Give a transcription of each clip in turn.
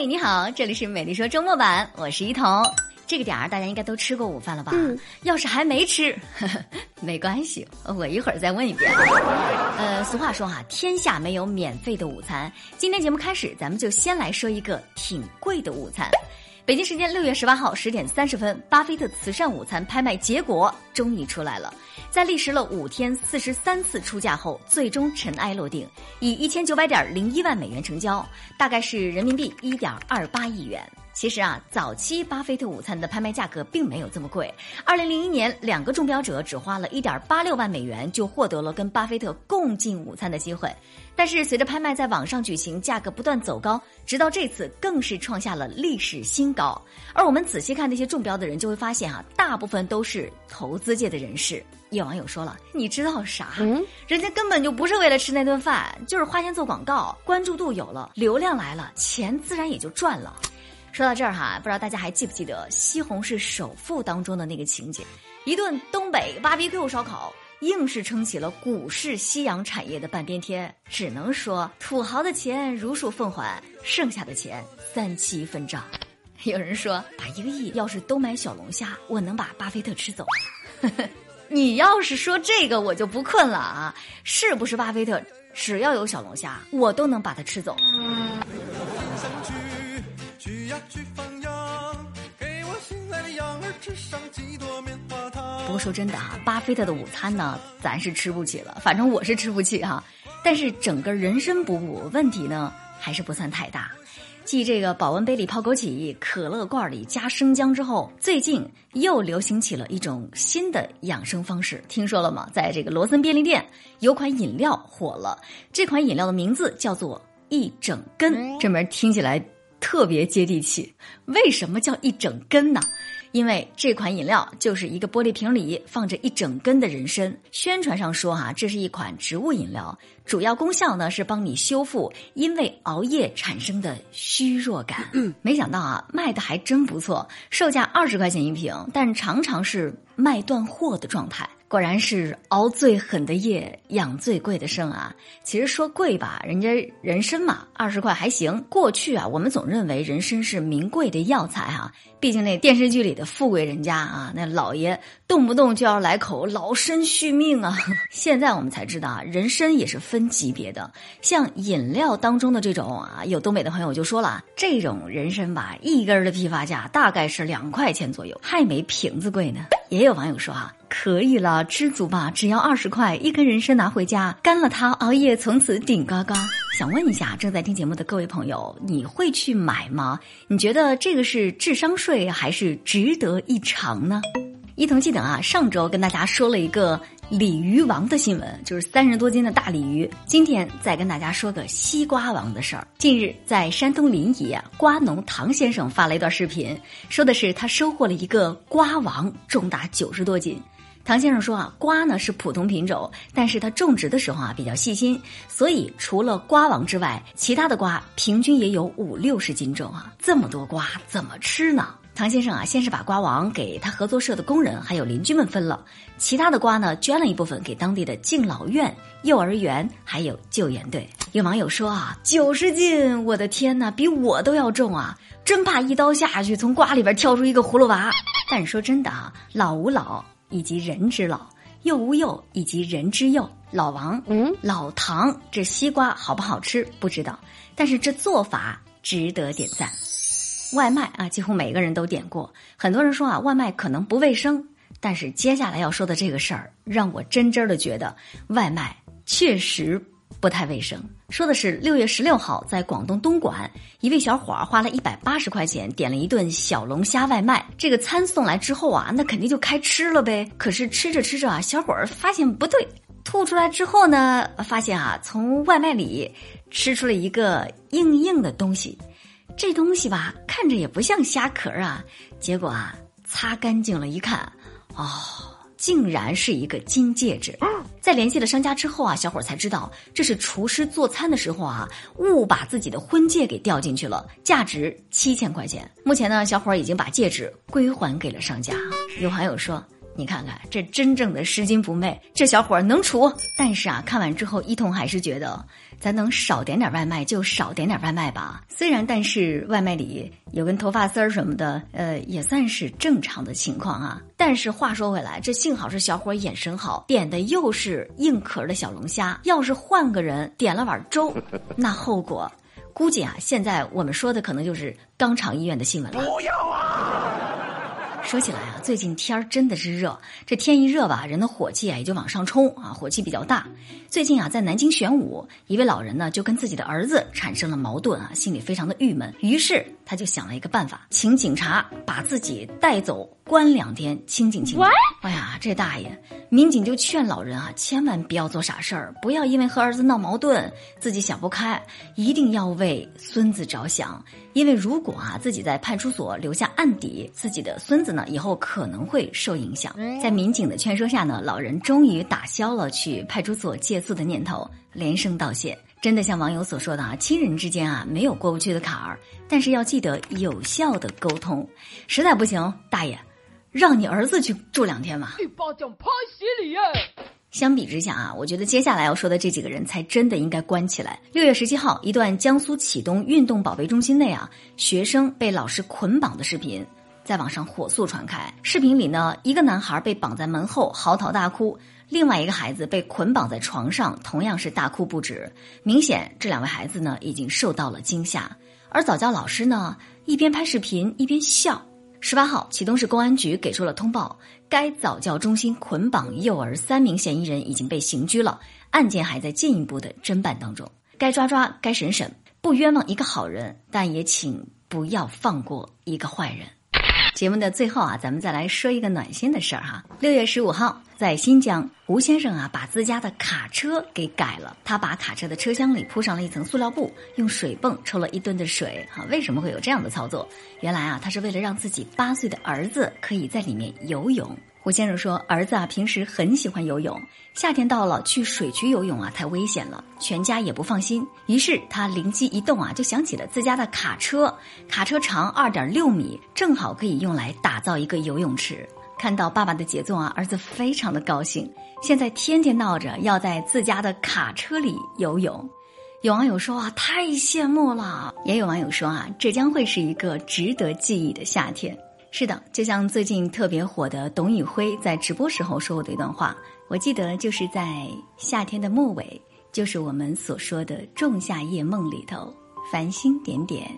嗨，你好，这里是美丽说周末版，我是一彤。这个点儿大家应该都吃过午饭了吧？嗯，要是还没吃，呵 呵没关系，我一会儿再问一遍。呃，俗话说哈，天下没有免费的午餐。今天节目开始，咱们就先来说一个挺贵的午餐。北京时间六月十八号十点三十分，巴菲特慈善午餐拍卖结果终于出来了。在历时了五天、四十三次出价后，最终尘埃落定，以一千九百点零一万美元成交，大概是人民币一点二八亿元。其实啊，早期巴菲特午餐的拍卖价格并没有这么贵。二零零一年，两个中标者只花了一点八六万美元就获得了跟巴菲特共进午餐的机会。但是随着拍卖在网上举行，价格不断走高，直到这次更是创下了历史新高。而我们仔细看那些中标的人，就会发现啊，大部分都是投资界的人士。有网友说了：“你知道啥？嗯，人家根本就不是为了吃那顿饭，就是花钱做广告，关注度有了，流量来了，钱自然也就赚了。”说到这儿哈，不知道大家还记不记得《西红柿首富》当中的那个情节？一顿东北 BBQ 烧烤，硬是撑起了股市夕阳产业的半边天。只能说，土豪的钱如数奉还，剩下的钱三七分账。有人说，把一个亿要是都买小龙虾，我能把巴菲特吃走。你要是说这个，我就不困了啊！是不是巴菲特？只要有小龙虾，我都能把它吃走。不过说真的啊，巴菲特的午餐呢，咱是吃不起了，反正我是吃不起哈。但是整个人参补补问题呢，还是不算太大。继这个保温杯里泡枸杞、可乐罐里加生姜之后，最近又流行起了一种新的养生方式，听说了吗？在这个罗森便利店有款饮料火了，这款饮料的名字叫做一整根，这名听起来特别接地气。为什么叫一整根呢？因为这款饮料就是一个玻璃瓶里放着一整根的人参，宣传上说哈，这是一款植物饮料，主要功效呢是帮你修复因为熬夜产生的虚弱感。嗯没想到啊，卖的还真不错，售价二十块钱一瓶，但常常是卖断货的状态。果然是熬最狠的夜，养最贵的生啊！其实说贵吧，人家人参嘛，二十块还行。过去啊，我们总认为人参是名贵的药材哈，毕竟那电视剧里的富贵人家啊，那老爷动不动就要来口老参续命啊。现在我们才知道啊，人参也是分级别的，像饮料当中的这种啊，有东北的朋友就说了，这种人参吧，一根的批发价大概是两块钱左右，还没瓶子贵呢。也有网友说啊。可以了，知足吧，只要二十块一根人参拿回家，干了它，熬夜从此顶呱呱。想问一下正在听节目的各位朋友，你会去买吗？你觉得这个是智商税还是值得一尝呢？一同记得啊，上周跟大家说了一个鲤鱼王的新闻，就是三十多斤的大鲤鱼。今天再跟大家说个西瓜王的事儿。近日在山东临沂，瓜农唐先生发了一段视频，说的是他收获了一个瓜王，重达九十多斤。唐先生说啊，瓜呢是普通品种，但是他种植的时候啊比较细心，所以除了瓜王之外，其他的瓜平均也有五六十斤重啊。这么多瓜怎么吃呢？唐先生啊，先是把瓜王给他合作社的工人还有邻居们分了，其他的瓜呢捐了一部分给当地的敬老院、幼儿园还有救援队。有网友说啊，九十斤，我的天呐，比我都要重啊！真怕一刀下去从瓜里边跳出一个葫芦娃。但是说真的啊，老吾老。以及人之老，幼吾幼，以及人之幼。老王，嗯，老唐，这西瓜好不好吃不知道，但是这做法值得点赞。外卖啊，几乎每个人都点过。很多人说啊，外卖可能不卫生，但是接下来要说的这个事儿，让我真真的觉得外卖确实。不太卫生。说的是六月十六号，在广东东莞，一位小伙儿花了一百八十块钱点了一顿小龙虾外卖。这个餐送来之后啊，那肯定就开吃了呗。可是吃着吃着啊，小伙儿发现不对，吐出来之后呢，发现啊，从外卖里吃出了一个硬硬的东西。这东西吧，看着也不像虾壳啊。结果啊，擦干净了一看，哦。竟然是一个金戒指，在联系了商家之后啊，小伙才知道这是厨师做餐的时候啊误把自己的婚戒给掉进去了，价值七千块钱。目前呢，小伙已经把戒指归还给了商家。有网友说：“你看看这真正的拾金不昧，这小伙能处。但是啊，看完之后，一彤还是觉得咱能少点点外卖就少点点外卖吧。虽然，但是外卖里有根头发丝儿什么的，呃，也算是正常的情况啊。但是话说回来，这幸好是小伙眼神好，点的又是硬壳的小龙虾。要是换个人点了碗粥，那后果估计啊，现在我们说的可能就是肛肠医院的新闻了。不要啊！说起来啊，最近天儿真的是热，这天一热吧，人的火气啊也就往上冲啊，火气比较大。最近啊，在南京玄武，一位老人呢就跟自己的儿子产生了矛盾啊，心里非常的郁闷，于是他就想了一个办法，请警察把自己带走关两天，清静清静。哎呀，这大爷，民警就劝老人啊，千万不要做傻事儿，不要因为和儿子闹矛盾，自己想不开，一定要为孙子着想。因为如果啊自己在派出所留下案底，自己的孙子呢以后可能会受影响。在民警的劝说下呢，老人终于打消了去派出所借宿的念头，连声道谢。真的像网友所说的啊，亲人之间啊没有过不去的坎儿，但是要记得有效的沟通。实在不行，大爷，让你儿子去住两天吧。一巴掌拍死你呀！相比之下啊，我觉得接下来要说的这几个人才真的应该关起来。六月十七号，一段江苏启东运动宝贝中心内啊，学生被老师捆绑的视频在网上火速传开。视频里呢，一个男孩被绑在门后嚎啕大哭，另外一个孩子被捆绑在床上，同样是大哭不止。明显这两位孩子呢已经受到了惊吓，而早教老师呢一边拍视频一边笑。十八号，启东市公安局给出了通报，该早教中心捆绑幼儿三名嫌疑人已经被刑拘了，案件还在进一步的侦办当中。该抓抓，该审审，不冤枉一个好人，但也请不要放过一个坏人。节目的最后啊，咱们再来说一个暖心的事儿哈。六月十五号，在新疆，吴先生啊把自家的卡车给改了。他把卡车的车厢里铺上了一层塑料布，用水泵抽了一吨的水。哈，为什么会有这样的操作？原来啊，他是为了让自己八岁的儿子可以在里面游泳。胡先生说：“儿子啊，平时很喜欢游泳，夏天到了去水区游泳啊太危险了，全家也不放心。于是他灵机一动啊，就想起了自家的卡车，卡车长二点六米，正好可以用来打造一个游泳池。看到爸爸的杰作啊，儿子非常的高兴，现在天天闹着要在自家的卡车里游泳。有网友说啊，太羡慕了；也有网友说啊，这将会是一个值得记忆的夏天。”是的，就像最近特别火的董宇辉在直播时候说过的一段话，我记得就是在夏天的末尾，就是我们所说的仲夏夜梦里头，繁星点点，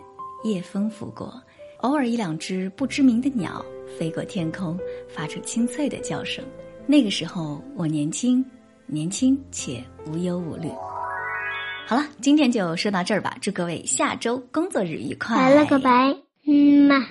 夜风拂过，偶尔一两只不知名的鸟飞过天空，发出清脆的叫声。那个时候我年轻，年轻且无忧无虑。好了，今天就说到这儿吧，祝各位下周工作日愉快。拜了个拜，嗯嘛。